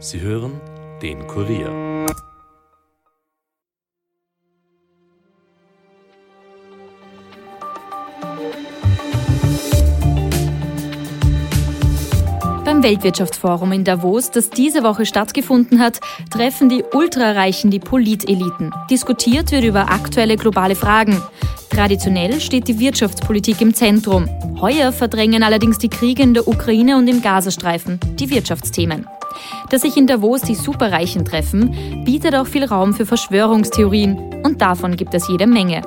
Sie hören den Kurier. Beim Weltwirtschaftsforum in Davos, das diese Woche stattgefunden hat, treffen die Ultrareichen die Politeliten. Diskutiert wird über aktuelle globale Fragen. Traditionell steht die Wirtschaftspolitik im Zentrum. Heuer verdrängen allerdings die Kriege in der Ukraine und im Gazastreifen die Wirtschaftsthemen. Dass sich in Davos die Superreichen treffen, bietet auch viel Raum für Verschwörungstheorien und davon gibt es jede Menge.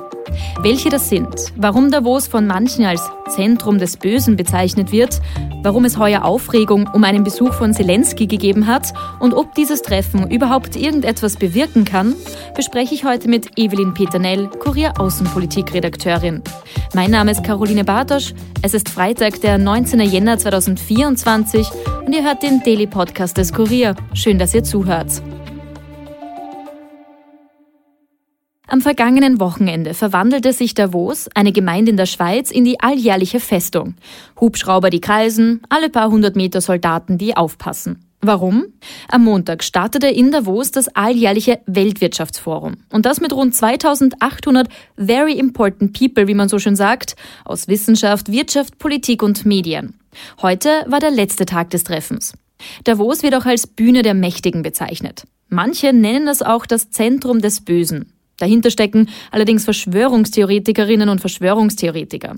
Welche das sind, warum Davos von manchen als Zentrum des Bösen bezeichnet wird, warum es heuer Aufregung um einen Besuch von Zelensky gegeben hat und ob dieses Treffen überhaupt irgendetwas bewirken kann, bespreche ich heute mit Evelyn Peternell, Kurier Außenpolitik-Redakteurin. Mein Name ist Caroline Bartosch, es ist Freitag, der 19. Jänner 2024 und ihr hört den Daily Podcast des Kurier. Schön, dass ihr zuhört. Am vergangenen Wochenende verwandelte sich Davos, eine Gemeinde in der Schweiz, in die alljährliche Festung. Hubschrauber, die kreisen, alle paar hundert Meter Soldaten, die aufpassen. Warum? Am Montag startete in Davos das alljährliche Weltwirtschaftsforum. Und das mit rund 2800 very important people, wie man so schön sagt, aus Wissenschaft, Wirtschaft, Politik und Medien. Heute war der letzte Tag des Treffens. Davos wird auch als Bühne der Mächtigen bezeichnet. Manche nennen das auch das Zentrum des Bösen. Dahinter stecken allerdings Verschwörungstheoretikerinnen und Verschwörungstheoretiker.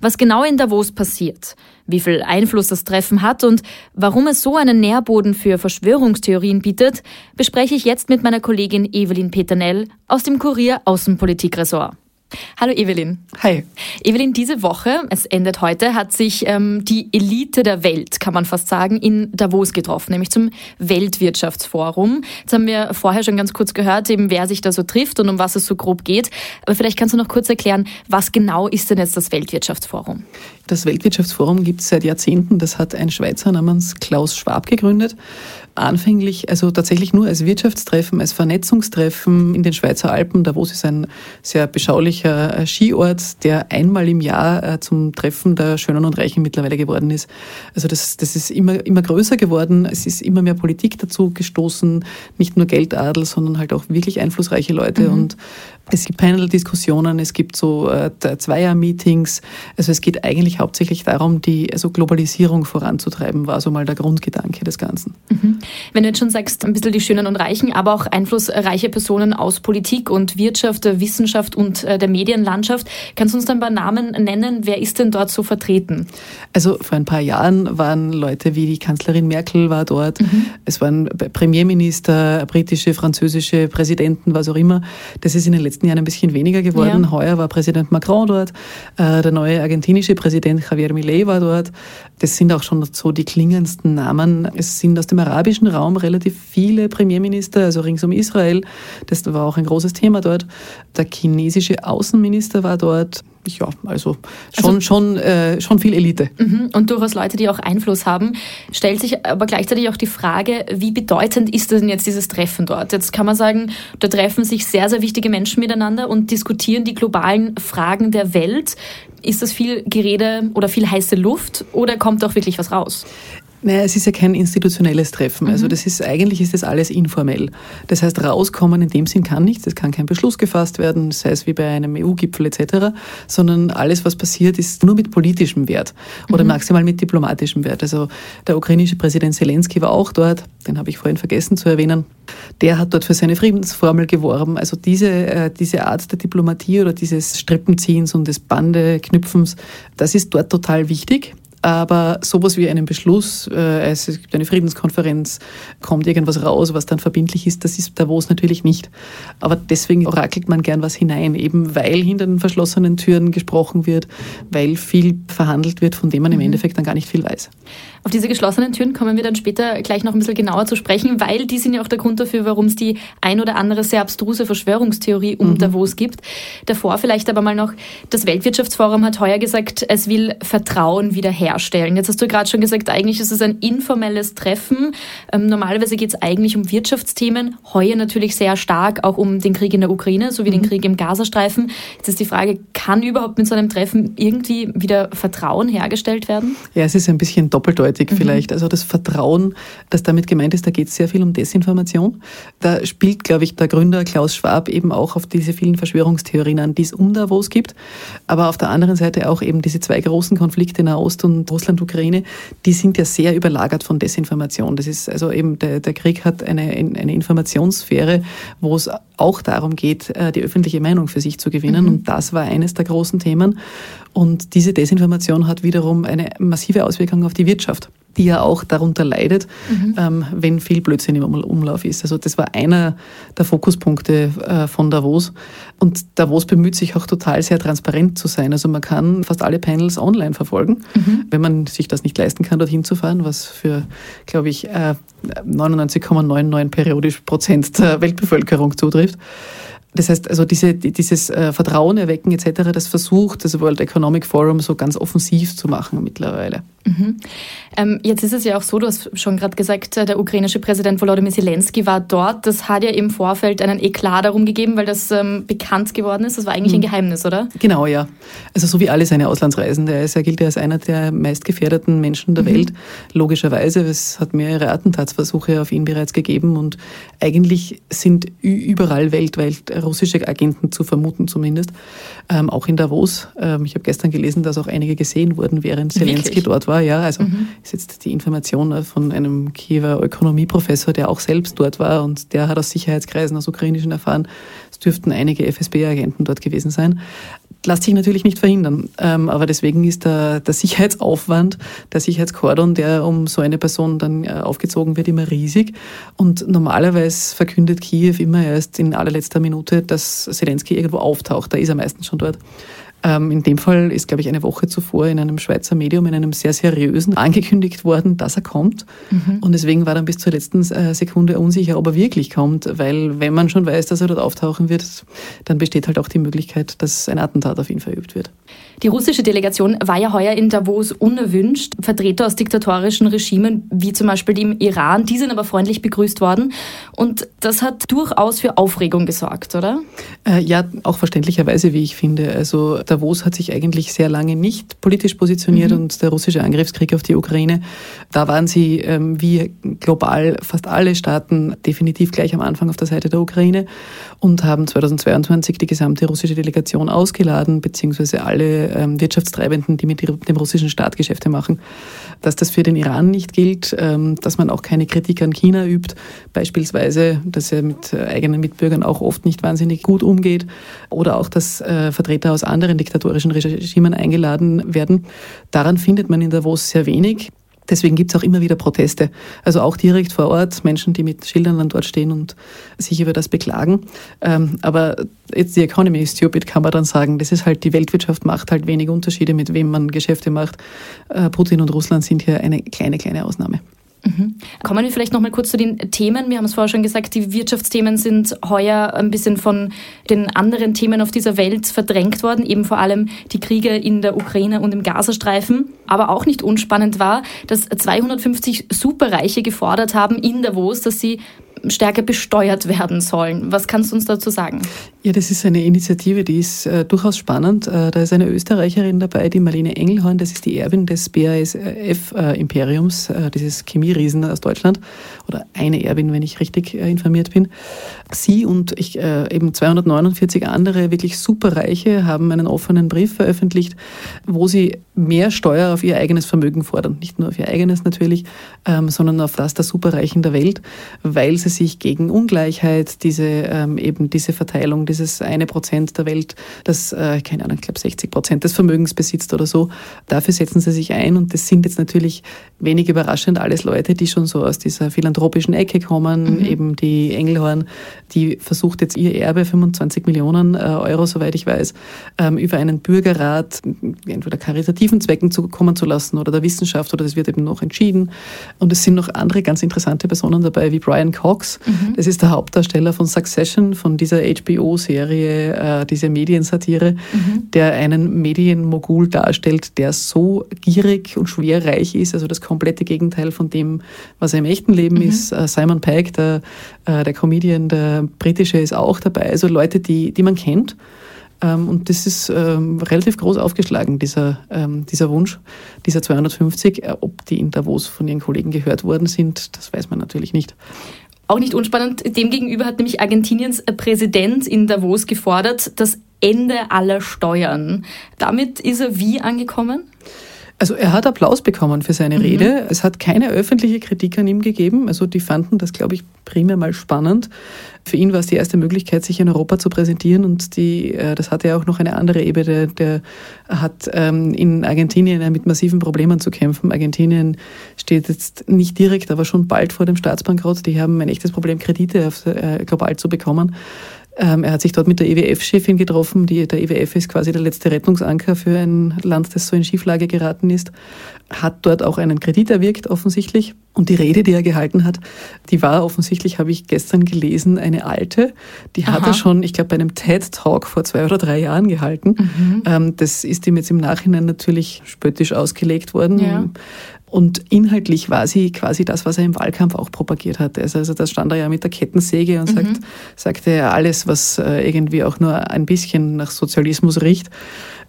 Was genau in Davos passiert, wie viel Einfluss das Treffen hat und warum es so einen Nährboden für Verschwörungstheorien bietet, bespreche ich jetzt mit meiner Kollegin Evelyn Peternell aus dem Kurier Außenpolitik-Ressort. Hallo Evelyn. Hi. Evelyn, diese Woche, es endet heute, hat sich ähm, die Elite der Welt, kann man fast sagen, in Davos getroffen, nämlich zum Weltwirtschaftsforum. Jetzt haben wir vorher schon ganz kurz gehört, eben wer sich da so trifft und um was es so grob geht. Aber vielleicht kannst du noch kurz erklären, was genau ist denn jetzt das Weltwirtschaftsforum? Das Weltwirtschaftsforum gibt es seit Jahrzehnten. Das hat ein Schweizer namens Klaus Schwab gegründet anfänglich also tatsächlich nur als Wirtschaftstreffen, als Vernetzungstreffen in den Schweizer Alpen. Davos ist ein sehr beschaulicher äh, Skiort, der einmal im Jahr äh, zum Treffen der Schönen und Reichen mittlerweile geworden ist. Also das, das ist immer, immer größer geworden. Es ist immer mehr Politik dazu gestoßen, nicht nur Geldadel, sondern halt auch wirklich einflussreiche Leute. Mhm. Und es gibt Panel-Diskussionen, es gibt so äh, Zweier-Meetings. Also es geht eigentlich hauptsächlich darum, die also Globalisierung voranzutreiben, war so mal der Grundgedanke des Ganzen. Mhm. Wenn du jetzt schon sagst, ein bisschen die Schönen und Reichen, aber auch einflussreiche Personen aus Politik und Wirtschaft, Wissenschaft und äh, der Medienlandschaft, kannst du uns dann ein paar Namen nennen? Wer ist denn dort so vertreten? Also vor ein paar Jahren waren Leute wie die Kanzlerin Merkel war dort, mhm. es waren Premierminister, britische, französische Präsidenten, was auch immer. Das ist in den letzten Jahren ein bisschen weniger geworden. Ja. Heuer war Präsident Macron dort, äh, der neue argentinische Präsident Javier Milei war dort. Das sind auch schon so die klingendsten Namen. Es sind aus dem arabischen Raum relativ viele Premierminister, also rings um Israel. Das war auch ein großes Thema dort. Der chinesische Außenminister war dort ja, also schon, also, schon, äh, schon viel Elite. Mhm. Und durchaus Leute, die auch Einfluss haben. Stellt sich aber gleichzeitig auch die Frage, wie bedeutend ist denn jetzt dieses Treffen dort? Jetzt kann man sagen, da treffen sich sehr, sehr wichtige Menschen miteinander und diskutieren die globalen Fragen der Welt. Ist das viel Gerede oder viel heiße Luft oder kommt auch wirklich was raus? Naja, es ist ja kein institutionelles Treffen. Also mhm. das ist eigentlich ist das alles informell. Das heißt, rauskommen in dem Sinn kann nichts. Es kann kein Beschluss gefasst werden, sei es wie bei einem EU-Gipfel etc., sondern alles, was passiert, ist nur mit politischem Wert oder mhm. maximal mit diplomatischem Wert. Also der ukrainische Präsident Zelensky war auch dort, den habe ich vorhin vergessen zu erwähnen. Der hat dort für seine Friedensformel geworben. Also diese, äh, diese Art der Diplomatie oder dieses Strippenziehens und des Bandeknüpfens, das ist dort total wichtig. Aber sowas wie einen Beschluss, äh, es gibt eine Friedenskonferenz, kommt irgendwas raus, was dann verbindlich ist, das ist Davos natürlich nicht. Aber deswegen orakelt man gern was hinein, eben weil hinter den verschlossenen Türen gesprochen wird, weil viel verhandelt wird, von dem man im mhm. Endeffekt dann gar nicht viel weiß. Auf diese geschlossenen Türen kommen wir dann später gleich noch ein bisschen genauer zu sprechen, weil die sind ja auch der Grund dafür, warum es die ein oder andere sehr abstruse Verschwörungstheorie um mhm. Davos gibt. Davor vielleicht aber mal noch, das Weltwirtschaftsforum hat heuer gesagt, es will Vertrauen wiederherstellen herstellen. Jetzt hast du gerade schon gesagt, eigentlich ist es ein informelles Treffen. Ähm, normalerweise geht es eigentlich um Wirtschaftsthemen, heuer natürlich sehr stark auch um den Krieg in der Ukraine sowie mhm. den Krieg im Gazastreifen. Jetzt ist die Frage, kann überhaupt mit so einem Treffen irgendwie wieder Vertrauen hergestellt werden? Ja, es ist ein bisschen doppeldeutig mhm. vielleicht. Also das Vertrauen, das damit gemeint ist, da geht es sehr viel um Desinformation. Da spielt, glaube ich, der Gründer Klaus Schwab eben auch auf diese vielen Verschwörungstheorien an, die es um Davos gibt. Aber auf der anderen Seite auch eben diese zwei großen Konflikte Nahost und Russland-Ukraine, die sind ja sehr überlagert von Desinformation. Das ist also eben, der, der Krieg hat eine, eine Informationssphäre, wo es auch darum geht, äh, die öffentliche Meinung für sich zu gewinnen. Mhm. Und das war eines der großen Themen. Und diese Desinformation hat wiederum eine massive Auswirkung auf die Wirtschaft die ja auch darunter leidet, mhm. ähm, wenn viel Blödsinn im Umlauf ist. Also das war einer der Fokuspunkte äh, von Davos. Und Davos bemüht sich auch total sehr transparent zu sein. Also man kann fast alle Panels online verfolgen, mhm. wenn man sich das nicht leisten kann, dorthin zu fahren, was für, glaube ich, äh, 99,99 periodisch Prozent der Weltbevölkerung zutrifft. Das heißt, also diese, dieses äh, Vertrauen erwecken etc., das versucht das World Economic Forum so ganz offensiv zu machen mittlerweile. Mhm. Ähm, jetzt ist es ja auch so, du hast schon gerade gesagt, äh, der ukrainische Präsident Volodymyr Zelensky war dort. Das hat ja im Vorfeld einen Eklat darum gegeben, weil das ähm, bekannt geworden ist. Das war eigentlich mhm. ein Geheimnis, oder? Genau, ja. Also so wie alle seine Auslandsreisen. Der ist, er gilt ja als einer der meistgefährdeten Menschen der mhm. Welt. Logischerweise, es hat mehrere Attentatsversuche auf ihn bereits gegeben und eigentlich sind überall weltweit russische Agenten zu vermuten zumindest. Ähm, auch in Davos. Ähm, ich habe gestern gelesen, dass auch einige gesehen wurden, während Zelensky dort war. Ja, also mhm. ist jetzt die Information von einem Kiewer Ökonomieprofessor, der auch selbst dort war und der hat aus Sicherheitskreisen, aus ukrainischen erfahren, es dürften einige FSB-Agenten dort gewesen sein lässt sich natürlich nicht verhindern. Ähm, aber deswegen ist der, der Sicherheitsaufwand, der Sicherheitskordon, der um so eine Person dann äh, aufgezogen wird, immer riesig. Und normalerweise verkündet Kiew immer erst in allerletzter Minute, dass Zelensky irgendwo auftaucht. Da ist er meistens schon dort. Ähm, in dem Fall ist, glaube ich, eine Woche zuvor in einem Schweizer Medium, in einem sehr seriösen, angekündigt worden, dass er kommt. Mhm. Und deswegen war dann bis zur letzten äh, Sekunde unsicher, ob er wirklich kommt, weil wenn man schon weiß, dass er dort auftauchen wird, dann besteht halt auch die Möglichkeit, dass ein Attentat auf ihn verübt wird. Die russische Delegation war ja heuer in Davos unerwünscht. Vertreter aus diktatorischen Regimen, wie zum Beispiel dem Iran, die sind aber freundlich begrüßt worden. Und das hat durchaus für Aufregung gesorgt, oder? Äh, ja, auch verständlicherweise, wie ich finde. Also Davos hat sich eigentlich sehr lange nicht politisch positioniert mhm. und der russische Angriffskrieg auf die Ukraine, da waren sie ähm, wie global fast alle Staaten definitiv gleich am Anfang auf der Seite der Ukraine und haben 2022 die gesamte russische Delegation ausgeladen, beziehungsweise alle ähm, Wirtschaftstreibenden, die mit dem russischen Staat Geschäfte machen. Dass das für den Iran nicht gilt, ähm, dass man auch keine Kritik an China übt, beispielsweise, dass er mit äh, eigenen Mitbürgern auch oft nicht wahnsinnig gut umgeht oder auch, dass äh, Vertreter aus anderen diktatorischen Regimen eingeladen werden. Daran findet man in Davos sehr wenig. Deswegen gibt es auch immer wieder Proteste. Also auch direkt vor Ort, Menschen, die mit Schildern dann dort stehen und sich über das beklagen. Ähm, aber jetzt die Economy is stupid, kann man dann sagen. Das ist halt, die Weltwirtschaft macht halt wenig Unterschiede, mit wem man Geschäfte macht. Äh, Putin und Russland sind hier eine kleine, kleine Ausnahme. Mhm. Kommen wir vielleicht noch mal kurz zu den Themen. Wir haben es vorher schon gesagt, die Wirtschaftsthemen sind heuer ein bisschen von den anderen Themen auf dieser Welt verdrängt worden, eben vor allem die Kriege in der Ukraine und im Gazastreifen. Aber auch nicht unspannend war, dass 250 Superreiche gefordert haben in Davos, dass sie stärker besteuert werden sollen. Was kannst du uns dazu sagen? Ja, das ist eine Initiative, die ist äh, durchaus spannend. Äh, da ist eine Österreicherin dabei, die Marlene Engelhorn, das ist die Erbin des BASF-Imperiums, äh, dieses Chemieriesen aus Deutschland, oder eine Erbin, wenn ich richtig äh, informiert bin. Sie und ich, äh, eben 249 andere wirklich superreiche haben einen offenen Brief veröffentlicht, wo sie mehr Steuer auf ihr eigenes Vermögen fordern. Nicht nur auf ihr eigenes natürlich, ähm, sondern auf das der Superreichen der Welt, weil sie sich gegen Ungleichheit, diese ähm, eben diese Verteilung, dieses eine Prozent der Welt, das, äh, keine Ahnung, ich glaube 60 Prozent des Vermögens besitzt oder so, dafür setzen sie sich ein und das sind jetzt natürlich wenig überraschend alles Leute, die schon so aus dieser philanthropischen Ecke kommen, mhm. eben die Engelhorn, die versucht jetzt ihr Erbe, 25 Millionen äh, Euro, soweit ich weiß, ähm, über einen Bürgerrat entweder karitativen Zwecken zu kommen zu lassen oder der Wissenschaft oder das wird eben noch entschieden. Und es sind noch andere ganz interessante Personen dabei, wie Brian Cox. Mhm. Das ist der Hauptdarsteller von Succession, von dieser HBO HBO-Serie, äh, diese Mediensatire, mhm. der einen Medienmogul darstellt, der so gierig und schwerreich ist, also das komplette Gegenteil von dem, was er im echten Leben mhm. ist. Äh, Simon Pegg, der, äh, der Comedian, der britische, ist auch dabei. Also Leute, die, die man kennt. Ähm, und das ist ähm, relativ groß aufgeschlagen, dieser, ähm, dieser Wunsch, dieser 250. Äh, ob die in Davos von ihren Kollegen gehört worden sind, das weiß man natürlich nicht. Auch nicht unspannend. Demgegenüber hat nämlich Argentiniens Präsident in Davos gefordert, das Ende aller Steuern. Damit ist er wie angekommen? Also er hat Applaus bekommen für seine mhm. Rede. Es hat keine öffentliche Kritik an ihm gegeben. Also die fanden das, glaube ich, primär mal spannend. Für ihn war es die erste Möglichkeit, sich in Europa zu präsentieren und die, äh, das hatte ja auch noch eine andere Ebene. Der hat ähm, in Argentinien mit massiven Problemen zu kämpfen. Argentinien steht jetzt nicht direkt, aber schon bald vor dem Staatsbankrott. Die haben ein echtes Problem, Kredite auf, äh, global zu bekommen. Ähm, er hat sich dort mit der IWF-Chefin e getroffen. Die, der IWF e ist quasi der letzte Rettungsanker für ein Land, das so in Schieflage geraten ist. Hat dort auch einen Kredit erwirkt, offensichtlich. Und die Rede, die er gehalten hat, die war offensichtlich, habe ich gestern gelesen, eine alte. Die Aha. hat er schon, ich glaube, bei einem TED-Talk vor zwei oder drei Jahren gehalten. Mhm. Ähm, das ist ihm jetzt im Nachhinein natürlich spöttisch ausgelegt worden. Ja. Und inhaltlich war sie quasi das, was er im Wahlkampf auch propagiert hat. Also, also da stand er ja mit der Kettensäge und mhm. sagt, sagte er, alles, was äh, irgendwie auch nur ein bisschen nach Sozialismus riecht,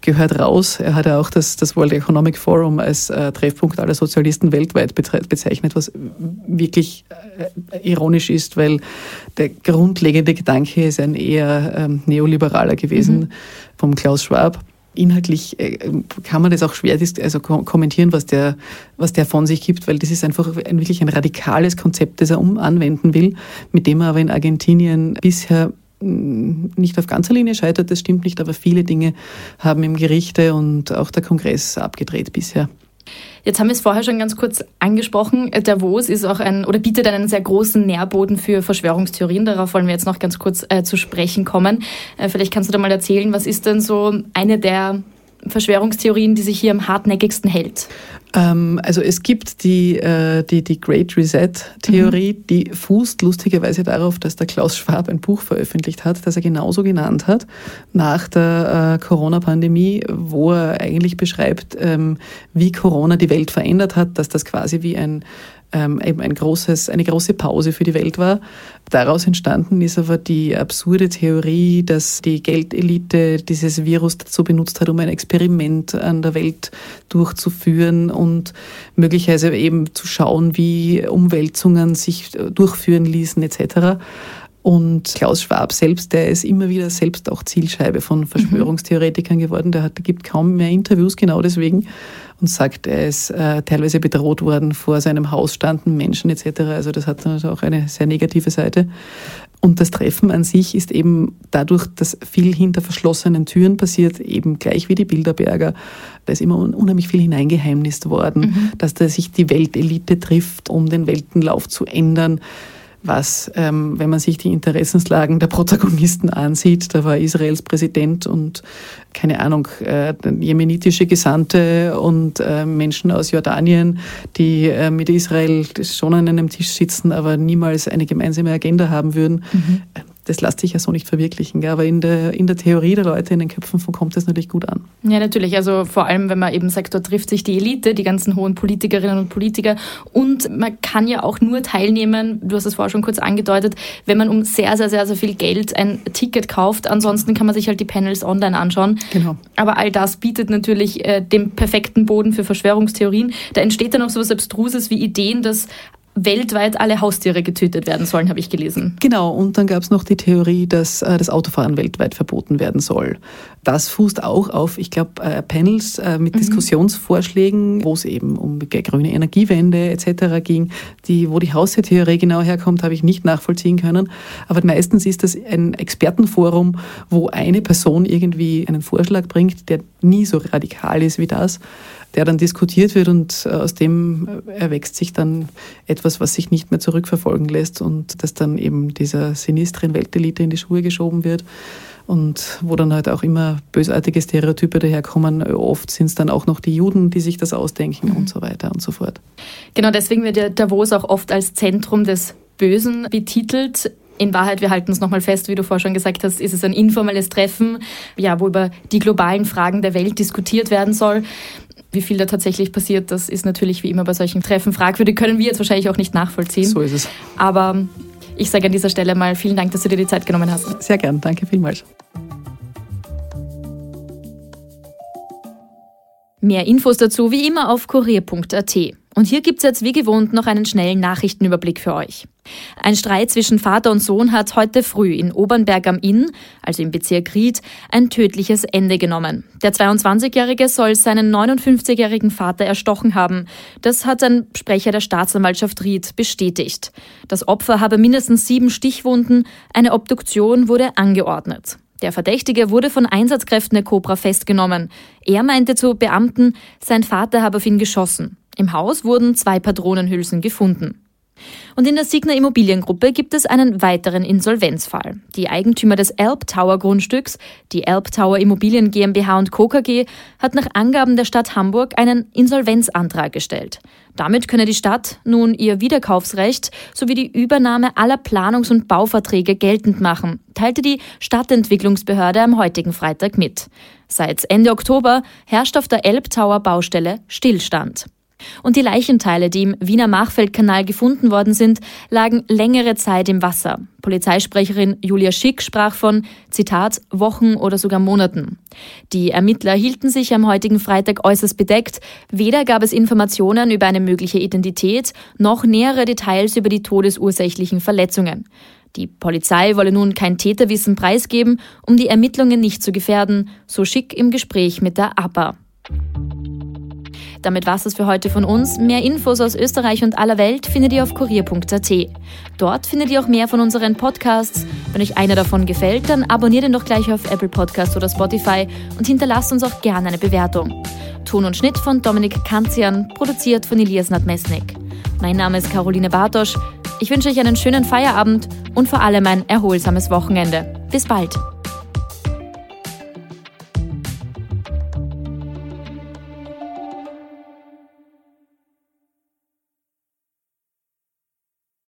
gehört raus. Er hat ja auch das, das World Economic Forum als äh, Treffpunkt aller Sozialisten weltweit bezeichnet, was wirklich äh, ironisch ist, weil der grundlegende Gedanke ist ein eher ähm, neoliberaler gewesen mhm. vom Klaus Schwab inhaltlich äh, kann man das auch schwer also kommentieren, was der, was der von sich gibt, weil das ist einfach ein, wirklich ein radikales Konzept, das er um anwenden will, mit dem er aber in Argentinien bisher mm, nicht auf ganzer Linie scheitert, das stimmt nicht, aber viele Dinge haben im Gerichte und auch der Kongress abgedreht bisher. Jetzt haben wir es vorher schon ganz kurz angesprochen. Davos ist auch ein oder bietet einen sehr großen Nährboden für Verschwörungstheorien. Darauf wollen wir jetzt noch ganz kurz äh, zu sprechen kommen. Äh, vielleicht kannst du da mal erzählen, was ist denn so eine der Verschwörungstheorien, die sich hier am hartnäckigsten hält? Ähm, also es gibt die, äh, die, die Great Reset-Theorie, mhm. die fußt lustigerweise darauf, dass der Klaus Schwab ein Buch veröffentlicht hat, das er genauso genannt hat, nach der äh, Corona-Pandemie, wo er eigentlich beschreibt, ähm, wie Corona die Welt verändert hat, dass das quasi wie ein ähm, eben ein großes, eine große Pause für die Welt war. Daraus entstanden ist aber die absurde Theorie, dass die Geldelite dieses Virus dazu benutzt hat, um ein Experiment an der Welt durchzuführen und möglicherweise eben zu schauen, wie Umwälzungen sich durchführen ließen etc. Und Klaus Schwab selbst, der ist immer wieder selbst auch Zielscheibe von Verschwörungstheoretikern geworden. Der, hat, der gibt kaum mehr Interviews genau deswegen und sagt, er ist äh, teilweise bedroht worden. Vor seinem Haus standen Menschen etc. Also das hat also auch eine sehr negative Seite. Und das Treffen an sich ist eben dadurch, dass viel hinter verschlossenen Türen passiert, eben gleich wie die Bilderberger. Da ist immer unheimlich viel hineingeheimnist worden, mhm. dass da sich die Weltelite trifft, um den Weltenlauf zu ändern was, ähm, wenn man sich die Interessenslagen der Protagonisten ansieht, da war Israels Präsident und keine Ahnung, äh, jemenitische Gesandte und äh, Menschen aus Jordanien, die äh, mit Israel schon an einem Tisch sitzen, aber niemals eine gemeinsame Agenda haben würden. Mhm das lässt sich ja so nicht verwirklichen. Aber in der, in der Theorie der Leute, in den Köpfen kommt das natürlich gut an. Ja, natürlich. Also vor allem, wenn man eben sagt, dort trifft sich die Elite, die ganzen hohen Politikerinnen und Politiker. Und man kann ja auch nur teilnehmen, du hast es vorher schon kurz angedeutet, wenn man um sehr, sehr, sehr, sehr viel Geld ein Ticket kauft. Ansonsten kann man sich halt die Panels online anschauen. Genau. Aber all das bietet natürlich äh, den perfekten Boden für Verschwörungstheorien. Da entsteht dann auch so was Abstruses wie Ideen, dass weltweit alle Haustiere getötet werden sollen, habe ich gelesen. Genau, und dann gab es noch die Theorie, dass äh, das Autofahren weltweit verboten werden soll. Das fußt auch auf, ich glaube, äh, Panels äh, mit mhm. Diskussionsvorschlägen, wo es eben um grüne Energiewende etc. ging. Die, wo die Haustiertheorie genau herkommt, habe ich nicht nachvollziehen können. Aber meistens ist das ein Expertenforum, wo eine Person irgendwie einen Vorschlag bringt, der nie so radikal ist wie das der dann diskutiert wird und äh, aus dem erwächst sich dann etwas, was sich nicht mehr zurückverfolgen lässt und das dann eben dieser sinistren Weltelite in die Schuhe geschoben wird und wo dann halt auch immer bösartige Stereotype daherkommen. Oft sind es dann auch noch die Juden, die sich das ausdenken mhm. und so weiter und so fort. Genau deswegen wird Davos auch oft als Zentrum des Bösen betitelt. In Wahrheit, wir halten es nochmal fest, wie du vorher schon gesagt hast, ist es ein informelles Treffen, ja, wo über die globalen Fragen der Welt diskutiert werden soll. Wie viel da tatsächlich passiert, das ist natürlich wie immer bei solchen Treffen fragwürdig, können wir jetzt wahrscheinlich auch nicht nachvollziehen. So ist es. Aber ich sage an dieser Stelle mal vielen Dank, dass du dir die Zeit genommen hast. Sehr gern, danke vielmals. Mehr Infos dazu wie immer auf kurier.at. Und hier gibt's jetzt wie gewohnt noch einen schnellen Nachrichtenüberblick für euch. Ein Streit zwischen Vater und Sohn hat heute früh in Obernberg am Inn, also im Bezirk Ried, ein tödliches Ende genommen. Der 22-Jährige soll seinen 59-jährigen Vater erstochen haben. Das hat ein Sprecher der Staatsanwaltschaft Ried bestätigt. Das Opfer habe mindestens sieben Stichwunden. Eine Obduktion wurde angeordnet. Der Verdächtige wurde von Einsatzkräften der Cobra festgenommen. Er meinte zu Beamten, sein Vater habe auf ihn geschossen. Im Haus wurden zwei Patronenhülsen gefunden. Und in der Signer Immobiliengruppe gibt es einen weiteren Insolvenzfall. Die Eigentümer des Elb Tower Grundstücks, die Elb Tower Immobilien GmbH und Co. KG, hat nach Angaben der Stadt Hamburg einen Insolvenzantrag gestellt. Damit könne die Stadt nun ihr Wiederkaufsrecht sowie die Übernahme aller Planungs- und Bauverträge geltend machen, teilte die Stadtentwicklungsbehörde am heutigen Freitag mit. Seit Ende Oktober herrscht auf der Elb Tower Baustelle Stillstand. Und die Leichenteile, die im Wiener Machfeldkanal gefunden worden sind, lagen längere Zeit im Wasser. Polizeisprecherin Julia Schick sprach von, Zitat, Wochen oder sogar Monaten. Die Ermittler hielten sich am heutigen Freitag äußerst bedeckt. Weder gab es Informationen über eine mögliche Identität, noch nähere Details über die todesursächlichen Verletzungen. Die Polizei wolle nun kein Täterwissen preisgeben, um die Ermittlungen nicht zu gefährden, so Schick im Gespräch mit der APA. Damit war's das für heute von uns. Mehr Infos aus Österreich und aller Welt findet ihr auf kurier.at. Dort findet ihr auch mehr von unseren Podcasts. Wenn euch einer davon gefällt, dann abonniert ihn doch gleich auf Apple Podcasts oder Spotify und hinterlasst uns auch gerne eine Bewertung. Ton und Schnitt von Dominik Kanzian, produziert von Elias Nadmesnik. Mein Name ist Caroline Bartosch. Ich wünsche euch einen schönen Feierabend und vor allem ein erholsames Wochenende. Bis bald.